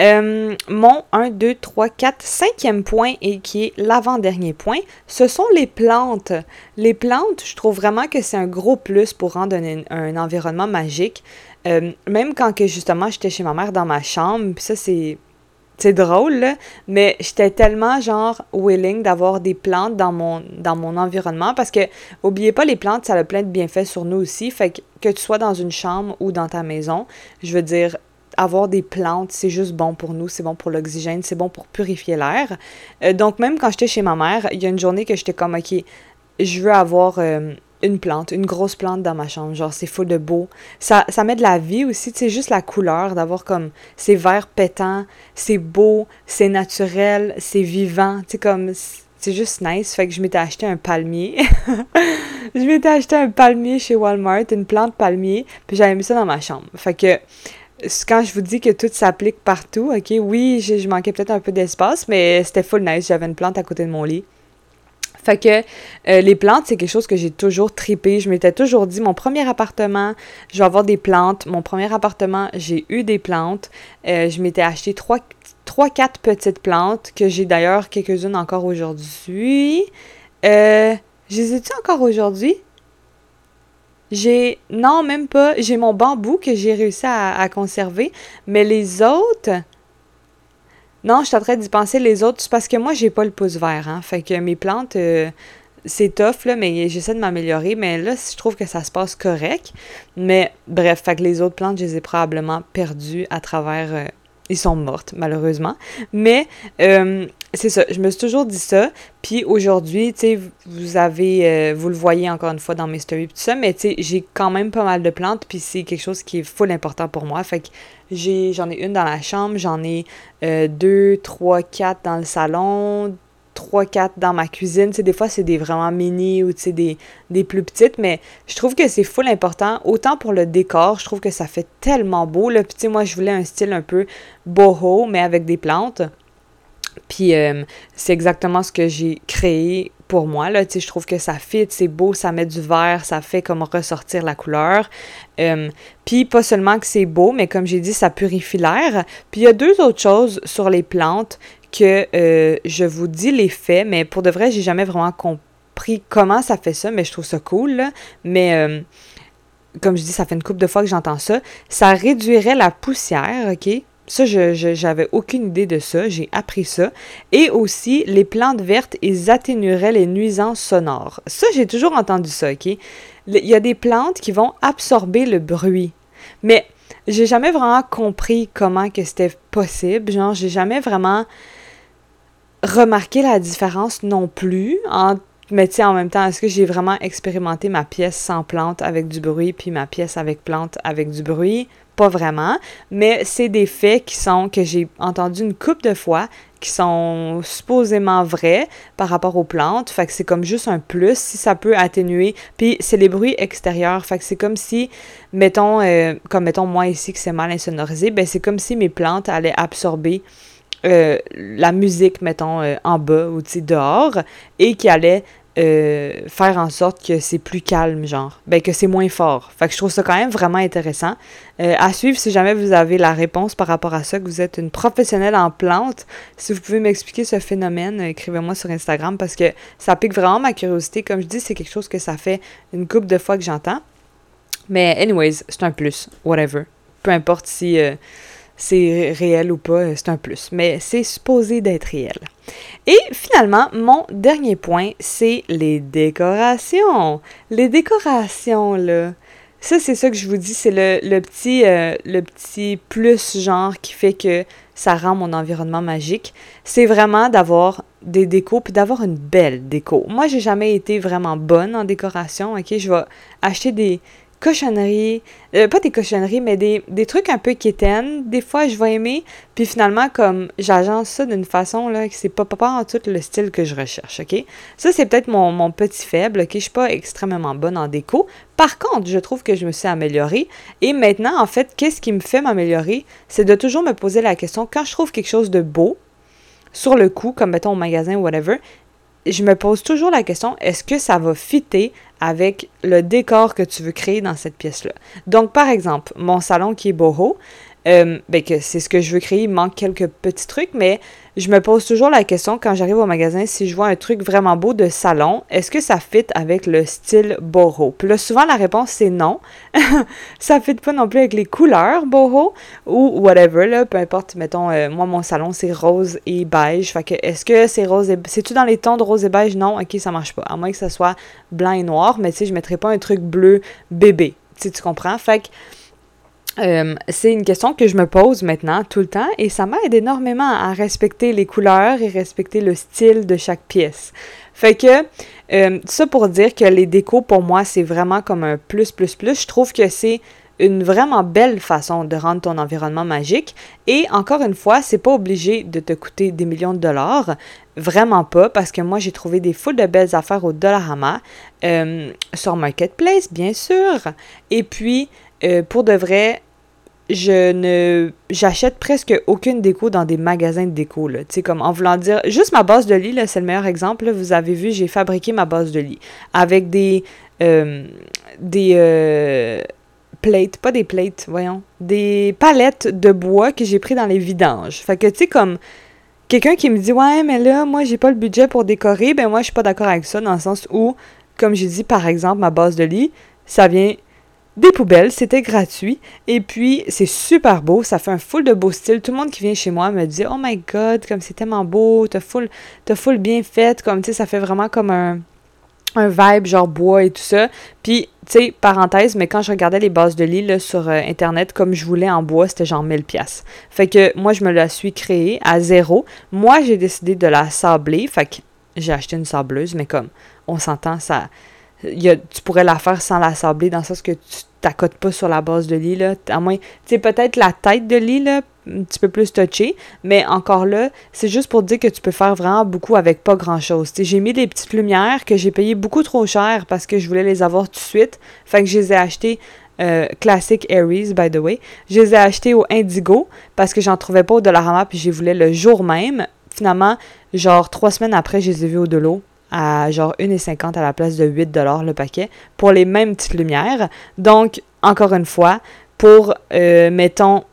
Euh, mon 1, 2, 3, 4, cinquième point et qui est l'avant-dernier point, ce sont les plantes. Les plantes, je trouve vraiment que c'est un gros plus pour rendre un, environnement magique. Euh, même quand que justement j'étais chez ma mère dans ma chambre, ça c'est c'est drôle, mais j'étais tellement genre willing d'avoir des plantes dans mon, dans mon environnement parce que, oubliez pas, les plantes, ça a plein de bienfaits sur nous aussi. Fait que, que tu sois dans une chambre ou dans ta maison, je veux dire, avoir des plantes, c'est juste bon pour nous, c'est bon pour l'oxygène, c'est bon pour purifier l'air. Euh, donc, même quand j'étais chez ma mère, il y a une journée que j'étais comme, OK, je veux avoir. Euh, une plante, une grosse plante dans ma chambre. Genre, c'est fou de beau. Ça, ça met de la vie aussi, tu sais, juste la couleur, d'avoir comme ces verts pétants, c'est beau, c'est naturel, c'est vivant, tu sais, comme c'est juste nice. Fait que je m'étais acheté un palmier. je m'étais acheté un palmier chez Walmart, une plante palmier, puis j'avais mis ça dans ma chambre. Fait que quand je vous dis que tout s'applique partout, ok, oui, je manquais peut-être un peu d'espace, mais c'était full nice. J'avais une plante à côté de mon lit. Fait que euh, les plantes, c'est quelque chose que j'ai toujours tripé. Je m'étais toujours dit, mon premier appartement, je vais avoir des plantes. Mon premier appartement, j'ai eu des plantes. Euh, je m'étais acheté trois, trois, quatre petites plantes que j'ai d'ailleurs quelques-unes encore aujourd'hui. Euh, ai-tu encore aujourd'hui? J'ai. Non, même pas. J'ai mon bambou que j'ai réussi à, conserver. Mais les autres. Non, je suis en train d'y penser les autres. Parce que moi, j'ai pas le pouce vert. Hein. Fait que mes plantes, euh, c'est tough, là, mais j'essaie de m'améliorer. Mais là, je trouve que ça se passe correct. Mais bref, fait que les autres plantes, je les ai probablement perdues à travers. Euh, ils sont mortes, malheureusement. Mais euh, c'est ça, je me suis toujours dit ça. Puis aujourd'hui, tu sais, vous avez, vous le voyez encore une fois dans mes stories, tout ça, mais tu sais, j'ai quand même pas mal de plantes, puis c'est quelque chose qui est full important pour moi. Fait que j'en ai, une dans la chambre, j'en ai euh, deux, trois, quatre dans le salon, trois, quatre dans ma cuisine. Des fois, c'est des vraiment mini ou des plus petites, mais je trouve que c'est full important. Autant pour le décor, je trouve que ça fait tellement beau. Là. Puis, tu sais, moi, je voulais un style un peu boho, mais avec des plantes. Puis euh, c'est exactement ce que j'ai créé pour moi. Là, je trouve que ça fit, c'est beau, ça met du vert, ça fait comme ressortir la couleur. Euh, puis pas seulement que c'est beau, mais comme j'ai dit, ça purifie l'air. Puis il y a deux autres choses sur les plantes que euh, je vous dis les faits, mais pour de vrai, j'ai jamais vraiment compris comment ça fait ça, mais je trouve ça cool. Mais euh, comme je dis, ça fait une couple de fois que j'entends ça, ça réduirait la poussière, OK? Ça, je, j'avais aucune idée de ça. J'ai appris ça. Et aussi, les plantes vertes, ils atténueraient les nuisances sonores. Ça, j'ai toujours entendu ça, OK? Il y a des plantes qui vont absorber le bruit. Mais j'ai jamais vraiment compris comment que c'était possible. Genre, j'ai jamais vraiment remarqué la différence non plus entre mais tu en même temps, est-ce que j'ai vraiment expérimenté ma pièce sans plante avec du bruit, puis ma pièce avec plante avec du bruit? Pas vraiment, mais c'est des faits qui sont, que j'ai entendu une couple de fois, qui sont supposément vrais par rapport aux plantes. Fait que c'est comme juste un plus si ça peut atténuer. Puis c'est les bruits extérieurs. Fait que c'est comme si, mettons, euh, comme mettons moi ici que c'est mal insonorisé, ben c'est comme si mes plantes allaient absorber euh, la musique, mettons, euh, en bas ou dehors, et qui allait euh, faire en sorte que c'est plus calme, genre. Ben, que c'est moins fort. Fait que je trouve ça quand même vraiment intéressant. À suivre, si jamais vous avez la réponse par rapport à ça, que vous êtes une professionnelle en plantes, si vous pouvez m'expliquer ce phénomène, écrivez-moi sur Instagram parce que ça pique vraiment ma curiosité. Comme je dis, c'est quelque chose que ça fait une couple de fois que j'entends. Mais, anyways, c'est un plus. Whatever. Peu importe si c'est réel ou pas, c'est un plus. Mais c'est supposé d'être réel. Et finalement, mon dernier point, c'est les décorations. Les décorations, là. Ça, c'est ça que je vous dis, c'est le, petit, euh, le petit plus genre qui fait que ça rend mon environnement magique. C'est vraiment d'avoir des décos puis d'avoir une belle déco. Moi, j'ai jamais été vraiment bonne en décoration, ok? Je vais acheter des, cochonneries, euh, pas des cochonneries, mais des, trucs un peu quétaines. Des fois, je vais aimer, puis finalement, comme j'agence ça d'une façon là, que c'est pas, pas, en tout le style que je recherche, OK? Ça, c'est peut-être mon, petit faible, OK? Je suis pas extrêmement bonne en déco. Par contre, je trouve que je me suis améliorée. Et maintenant, en fait, qu'est-ce qui me fait m'améliorer? C'est de toujours me poser la question, quand je trouve quelque chose de beau, sur le coup, comme mettons au magasin ou whatever, je me pose toujours la question, est-ce que ça va fitter avec le décor que tu veux créer dans cette pièce-là? Donc, par exemple, mon salon qui est boho, euh, ben que c'est ce que je veux créer, il manque quelques petits trucs, mais je me pose toujours la question quand j'arrive au magasin, si je vois un truc vraiment beau de salon, est-ce que ça fit avec le style boho? Puis là, souvent, la réponse, c'est non. ça fit pas non plus avec les couleurs boho ou whatever, là, peu importe, mettons, euh, moi, mon salon, c'est rose et beige. Fait que, est-ce que c'est rose et... C'est-tu dans les tons de rose et beige? Non, ok, ça marche pas. À moins que ça soit blanc et noir, mais tu sais, je mettrais pas un truc bleu bébé. Tu tu comprends? Fait que euh, c'est une question que je me pose maintenant tout le temps et ça m'aide énormément à respecter les couleurs et respecter le style de chaque pièce. Fait que euh, ça pour dire que les décos pour moi c'est vraiment comme un plus plus plus. Je trouve que c'est une vraiment belle façon de rendre ton environnement magique et encore une fois c'est pas obligé de te coûter des millions de dollars. Vraiment pas, parce que moi, j'ai trouvé des foules de belles affaires au Dollarama, euh, sur Marketplace, bien sûr. Et puis, euh, pour de vrai, je ne j'achète presque aucune déco dans des magasins de déco là, tu sais comme en voulant dire juste ma base de lit là, c'est le meilleur exemple vous avez vu, j'ai fabriqué ma base de lit avec des euh, des euh, plates, pas des plates, voyons, des palettes de bois que j'ai pris dans les vidanges. Fait que tu sais comme quelqu'un qui me dit "Ouais, mais là moi j'ai pas le budget pour décorer", ben moi je suis pas d'accord avec ça dans le sens où comme j'ai dit par exemple ma base de lit, ça vient des poubelles, c'était gratuit. Et puis, c'est super beau, ça fait un full de beau style. Tout le monde qui vient chez moi me dit Oh my god, comme c'est tellement beau, t'as full, full bien fait, comme tu sais, ça fait vraiment comme un, un vibe genre bois et tout ça. Puis, tu sais, parenthèse, mais quand je regardais les bases de lit sur euh, Internet, comme je voulais en bois, c'était genre 1000 pièces. Fait que moi, je me la suis créée à zéro. Moi, j'ai décidé de la sabler. Fait que j'ai acheté une sableuse, mais comme on s'entend, ça tu pourrais la faire sans la sabler, dans le sens que tu t'accotes pas sur la base de lit, là. À moins, tu sais, peut-être la tête de lit, là, un petit peu plus touché, mais encore là, c'est juste pour dire que tu peux faire vraiment beaucoup avec pas grand-chose. J'ai mis des petites lumières que j'ai payées beaucoup trop cher parce que je voulais les avoir tout de suite. Fait que je les ai achetées euh, Classic Aries, by the way. Je les ai achetées au Indigo parce que j'en trouvais pas au Dollarama puis je les voulais le jour même. Finalement, genre trois semaines après, je les ai vues au Delo à genre 1,50 à la place de 8 le paquet pour les mêmes petites lumières. Donc, encore une fois, pour, euh, mettons,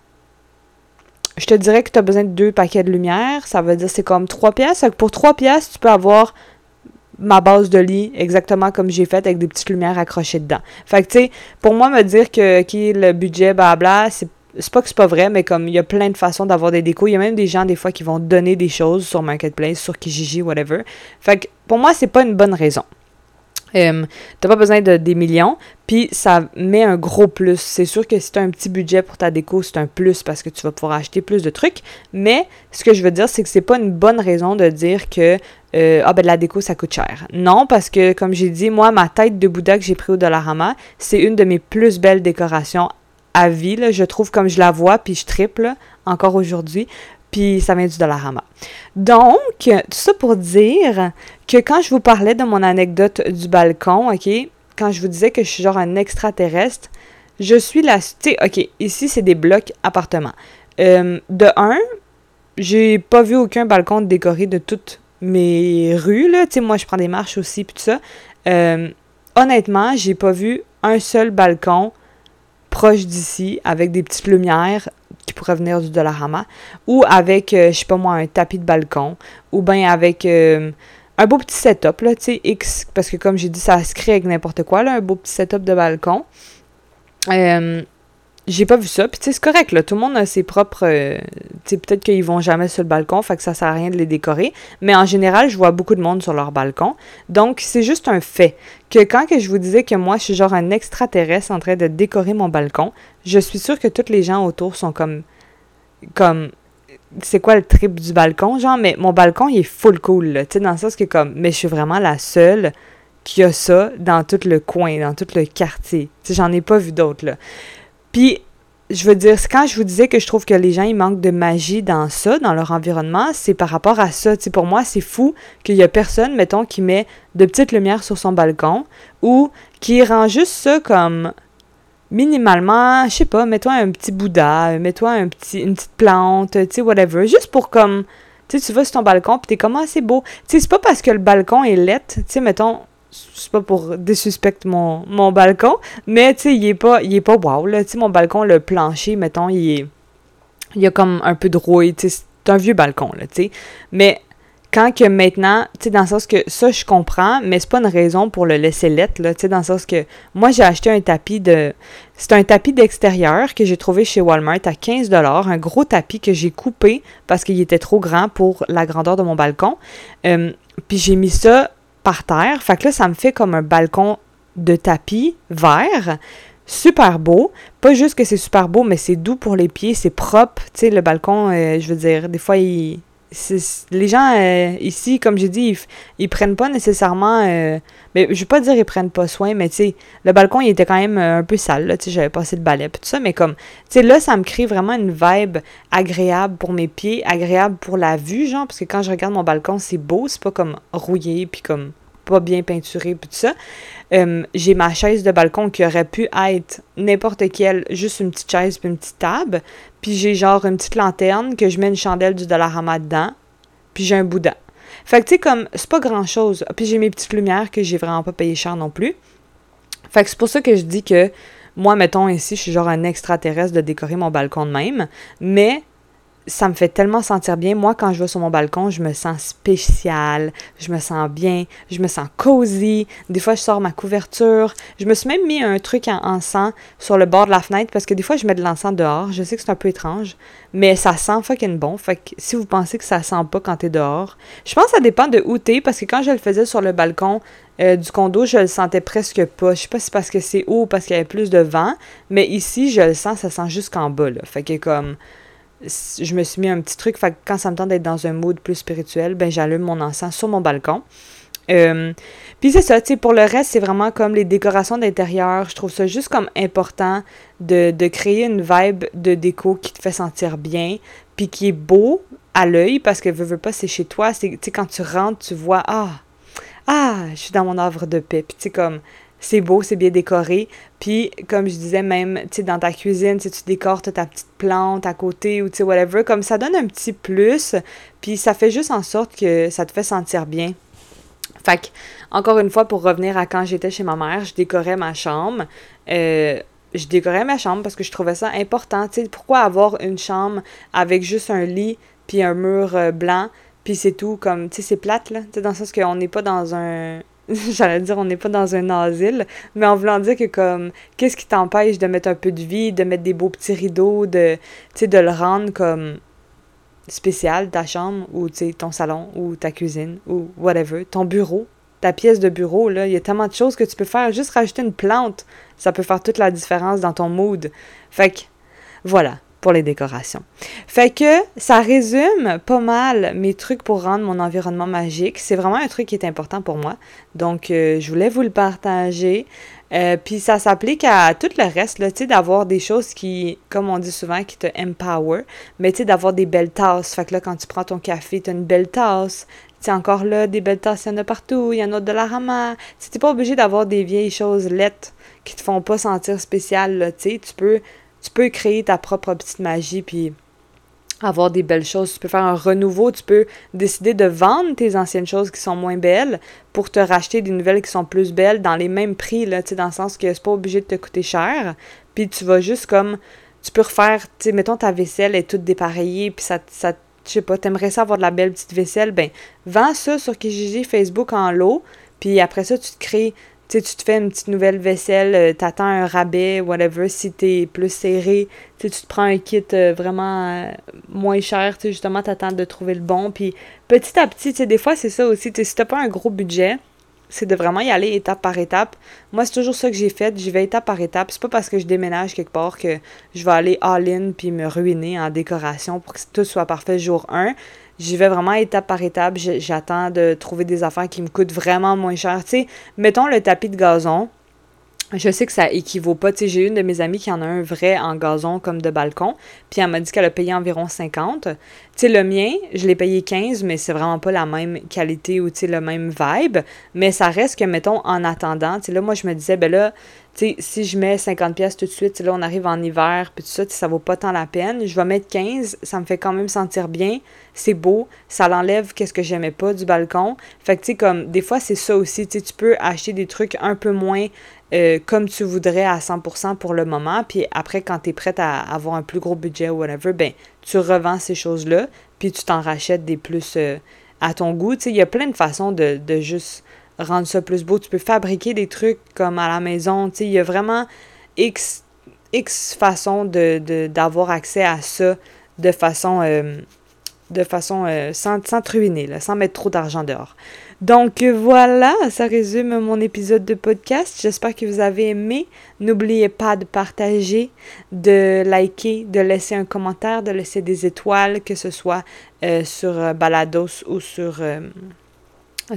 je te dirais que tu as besoin de deux paquets de lumière. Ça veut dire c'est comme 3 pièces. Pour 3 pièces, tu peux avoir ma base de lit exactement comme j'ai fait avec des petites lumières accrochées dedans. Fait que, tu sais, pour moi, me dire que le budget, blabla, c'est c'est pas que c'est pas vrai, mais comme il y a plein de façons d'avoir des décos. Il y a même des gens, des fois, qui vont donner des choses sur Marketplace, sur Kijiji, whatever. Fait que pour moi, c'est pas une bonne raison. Euh, t'as pas besoin de des millions, puis ça met un gros plus. C'est sûr que si t'as un petit budget pour ta déco, c'est un plus parce que tu vas pouvoir acheter plus de trucs. Mais ce que je veux dire, c'est que c'est pas une bonne raison de dire que euh, ah ben la déco ça coûte cher. Non, parce que comme j'ai dit, moi ma tête de Bouddha que j'ai pris au Dollarama, c'est une de mes plus belles décorations à vie. Je trouve comme je la vois, puis je triple encore aujourd'hui puis ça vient du Dollarama. Donc, tout ça pour dire que quand je vous parlais de mon anecdote du balcon, OK, quand je vous disais que je suis genre un extraterrestre, je suis la... Tu OK, ici, c'est des blocs appartements. Euh, de un, j'ai pas vu aucun balcon décoré de toutes mes rues, là. Tu sais, moi, je prends des marches aussi, puis tout ça. Euh, honnêtement, j'ai pas vu un seul balcon proche d'ici avec des petites lumières qui pourrait venir du Dollarama, ou avec, euh, je sais pas moi, un tapis de balcon, ou bien avec euh, un beau petit setup, là, tu sais, X, parce que comme j'ai dit, ça se crée avec n'importe quoi, là, un beau petit setup de balcon. Euh, j'ai pas vu ça. Puis, c'est correct, là. Tout le monde a ses propres. Euh, peut-être qu'ils vont jamais sur le balcon, fait que ça sert à rien de les décorer. Mais en général, je vois beaucoup de monde sur leur balcon. Donc, c'est juste un fait. Que quand que je vous disais que moi, je suis genre un extraterrestre en train de décorer mon balcon, je suis sûre que tous les gens autour sont comme. Comme. C'est quoi le trip du balcon, genre? Mais mon balcon, il est full cool. Tu sais, dans le sens que, comme. Mais je suis vraiment la seule qui a ça dans tout le coin, dans tout le quartier. Tu sais, j'en ai pas vu d'autres, là. Puis, je veux dire, quand je vous disais que je trouve que les gens, ils manquent de magie dans ça, dans leur environnement, c'est par rapport à ça. sais, pour moi, c'est fou qu'il y a personne, mettons, qui met de petites lumières sur son balcon ou qui rend juste ça comme minimalement, je sais pas, mets-toi un petit Bouddha, mets-toi un petit, une petite plante, tu sais, whatever, juste pour comme, tu sais, tu vas sur ton balcon, puis t'es comme, ah, c'est beau. Tu sais, c'est pas parce que le balcon est laid, tu sais, mettons, c'est pas pour désuspecter mon, mon balcon, mais tu sais, il est pas, il est pas wow, là. Tu sais, mon balcon, le plancher, mettons, il est, il y a comme un peu de rouille, tu sais, c'est un vieux balcon, là, tu sais. Mais quand que maintenant, tu sais, dans le sens que ça, je comprends, mais c'est pas une raison pour le laisser lettre, là, tu sais, dans le sens que moi, j'ai acheté un tapis de. C'est un tapis d'extérieur que j'ai trouvé chez Walmart à 15 un gros tapis que j'ai coupé parce qu'il était trop grand pour la grandeur de mon balcon. Euh, puis j'ai mis ça par terre. Fait que là, ça me fait comme un balcon de tapis vert. Super beau. Pas juste que c'est super beau, mais c'est doux pour les pieds, c'est propre. Tu sais, le balcon, euh, je veux dire, des fois, il, les gens euh, ici, comme j'ai dit, ils, prennent pas nécessairement. Euh, mais je veux pas dire ils prennent pas soin, mais tu sais, le balcon, il était quand même euh, un peu sale. Tu sais, j'avais passé le balai, et tout ça, mais comme, tu là, ça me crée vraiment une vibe agréable pour mes pieds, agréable pour la vue, genre, parce que quand je regarde mon balcon, c'est beau, c'est pas comme rouillé, puis comme pas bien peinturé, puis tout ça. j'ai ma chaise de balcon qui aurait pu être n'importe quelle, juste une petite chaise puis une petite table. Puis j'ai genre une petite lanterne que je mets une chandelle du Dollarama dedans. Puis j'ai un boudin. Fait que tu sais, comme, c'est pas grand chose. Puis j'ai mes petites lumières que j'ai vraiment pas payé cher non plus. Fait que c'est pour ça que je dis que moi, mettons ici, je suis genre un extraterrestre de décorer mon balcon de même. Mais ça me fait tellement sentir bien. Moi, quand je vais sur mon balcon, je me sens spécial, je me sens bien, je me sens cosy. Des fois, je sors ma couverture. Je me suis même mis un truc en encens sur le bord de la fenêtre parce que des fois, je mets de l'encens dehors. Je sais que c'est un peu étrange, mais ça sent fucking bon. Fait que si vous pensez que ça sent pas quand t'es dehors, je pense que ça dépend de où t'es parce que quand je le faisais sur le balcon, euh, du condo, je le sentais presque pas. Je sais pas si c'est parce que c'est haut ou parce qu'il y avait plus de vent, mais ici, je le sens, ça sent jusqu'en bas, là. Fait que comme, je me suis mis un petit truc. Fait quand ça me tente d'être dans un mood plus spirituel, ben j'allume mon encens sur mon balcon. Euh, puis c'est ça, pour le reste, c'est vraiment comme les décorations d'intérieur. Je trouve ça juste comme important de, créer une vibe de déco qui te fait sentir bien, puis qui est beau à l'œil, parce que veux, veux pas, c'est chez toi. Tu quand tu rentres, tu vois, ah, ah, je suis dans mon œuvre de paix. Puis tu comme, c'est beau, c'est bien décoré. Puis, comme je disais, même, tu sais, dans ta cuisine, si tu décores ta petite plante à côté ou, tu sais, whatever, comme ça donne un petit plus. Puis, ça fait juste en sorte que ça te fait sentir bien. Fait que, encore une fois, pour revenir à quand j'étais chez ma mère, je décorais ma chambre. Euh, je décorais ma chambre parce que je trouvais ça important. Tu sais, pourquoi avoir une chambre avec juste un lit puis un mur euh, blanc? Puis c'est tout, comme, tu sais, c'est plate, là, dans le sens qu'on n'est pas dans un... J'allais dire, on n'est pas dans un asile, mais en voulant dire que, comme, qu'est-ce qui t'empêche de mettre un peu de vie, de mettre des beaux petits rideaux, de, tu sais, de le rendre, comme, spécial, ta chambre, ou, tu sais, ton salon, ou ta cuisine, ou whatever, ton bureau, ta pièce de bureau, là, il y a tellement de choses que tu peux faire. Juste rajouter une plante, ça peut faire toute la différence dans ton mood. Fait que, voilà pour les décorations. Fait que ça résume pas mal mes trucs pour rendre mon environnement magique. C'est vraiment un truc qui est important pour moi. Donc, euh, je voulais vous le partager. Euh, puis ça s'applique à tout le reste, tu sais, d'avoir des choses qui, comme on dit souvent, qui te empower, mais tu sais, d'avoir des belles tasses. Fait que là, quand tu prends ton café, tu as une belle tasse. Tu encore là, des belles tasses, il y en a partout, il y en a de la rama. Tu n'es pas obligé d'avoir des vieilles choses lettres qui te font pas sentir spécial, tu sais. Tu peux tu peux créer ta propre petite magie, puis avoir des belles choses. Tu peux faire un renouveau, tu peux décider de vendre tes anciennes choses qui sont moins belles pour te racheter des nouvelles qui sont plus belles dans les mêmes prix, là, tu sais, dans le sens que c'est pas obligé de te coûter cher. Puis tu vas juste comme, tu peux refaire, tu sais, mettons ta vaisselle est toute dépareillée, puis ça, ça je sais pas, t'aimerais ça avoir de la belle petite vaisselle, ben, vends ça sur Kijiji Facebook en lot, puis après ça, tu te crées tu te fais une petite nouvelle vaisselle, euh, t'attends un rabais, whatever, si t'es plus serré, tu te prends un kit euh, vraiment euh, moins cher, tu justement, t'attends de trouver le bon, puis petit à petit, tu des fois, c'est ça aussi, tu si t'as pas un gros budget, c'est de vraiment y aller étape par étape. Moi, c'est toujours ça que j'ai fait, j'y vais étape par étape. C'est pas parce que je déménage quelque part que je vais aller all-in puis me ruiner en décoration pour que tout soit parfait jour 1 j'y vais vraiment étape par étape. J'attends de trouver des affaires qui me coûtent vraiment moins cher. Tu sais, mettons le tapis de gazon. Je sais que ça équivaut pas. Tu sais, j'ai une de mes amies qui en a un vrai en gazon comme de balcon. Puis elle m'a dit qu'elle a payé environ 50. Tu sais, le mien, je l'ai payé 15, mais c'est vraiment pas la même qualité ou, tu sais, le même vibe. Mais ça reste que, mettons, en attendant, tu sais, là, moi, je me disais, ben là, si je mets 50 pièces tout de suite, là, on arrive en hiver, puis tout ça, ça vaut pas tant la peine. Je vais mettre 15, ça me fait quand même sentir bien, c'est beau, ça l'enlève qu'est-ce que j'aimais pas du balcon. Fait que, tu sais, comme, des fois, c'est ça aussi, tu tu peux acheter des trucs un peu moins euh, comme tu voudrais à 100% pour le moment, puis après, quand tu es prête à avoir un plus gros budget ou whatever, ben, tu revends ces choses-là, puis tu t'en rachètes des plus euh, à ton goût. Il y a plein de façons de, de juste rendre ça plus beau. Tu peux fabriquer des trucs comme à la maison. Tu sais, il y a vraiment X, X façons de, d'avoir accès à ça de façon, euh, de façon euh, sans, sans te ruiner, là, sans mettre trop d'argent dehors. Donc voilà, ça résume mon épisode de podcast. J'espère que vous avez aimé. N'oubliez pas de partager, de liker, de laisser un commentaire, de laisser des étoiles, que ce soit euh, sur Balados ou sur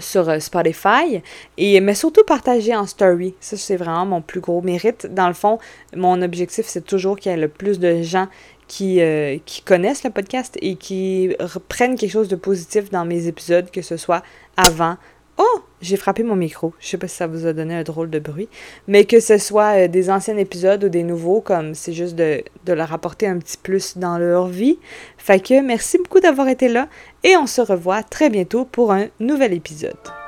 sur euh, Spotify, et, mais surtout partager en story. Ça, c'est vraiment mon plus gros mérite. Dans le fond, mon objectif, c'est toujours qu'il y ait le plus de gens qui, euh, qui connaissent le podcast et qui reprennent quelque chose de positif dans mes épisodes, que ce soit avant. Oh! J'ai frappé mon micro. Je sais pas si ça vous a donné un drôle de bruit. Mais que ce soit euh, des anciens épisodes ou des nouveaux, comme c'est juste de, de leur apporter un petit plus dans leur vie. Fait que merci beaucoup d'avoir été là et on se revoit très bientôt pour un nouvel épisode.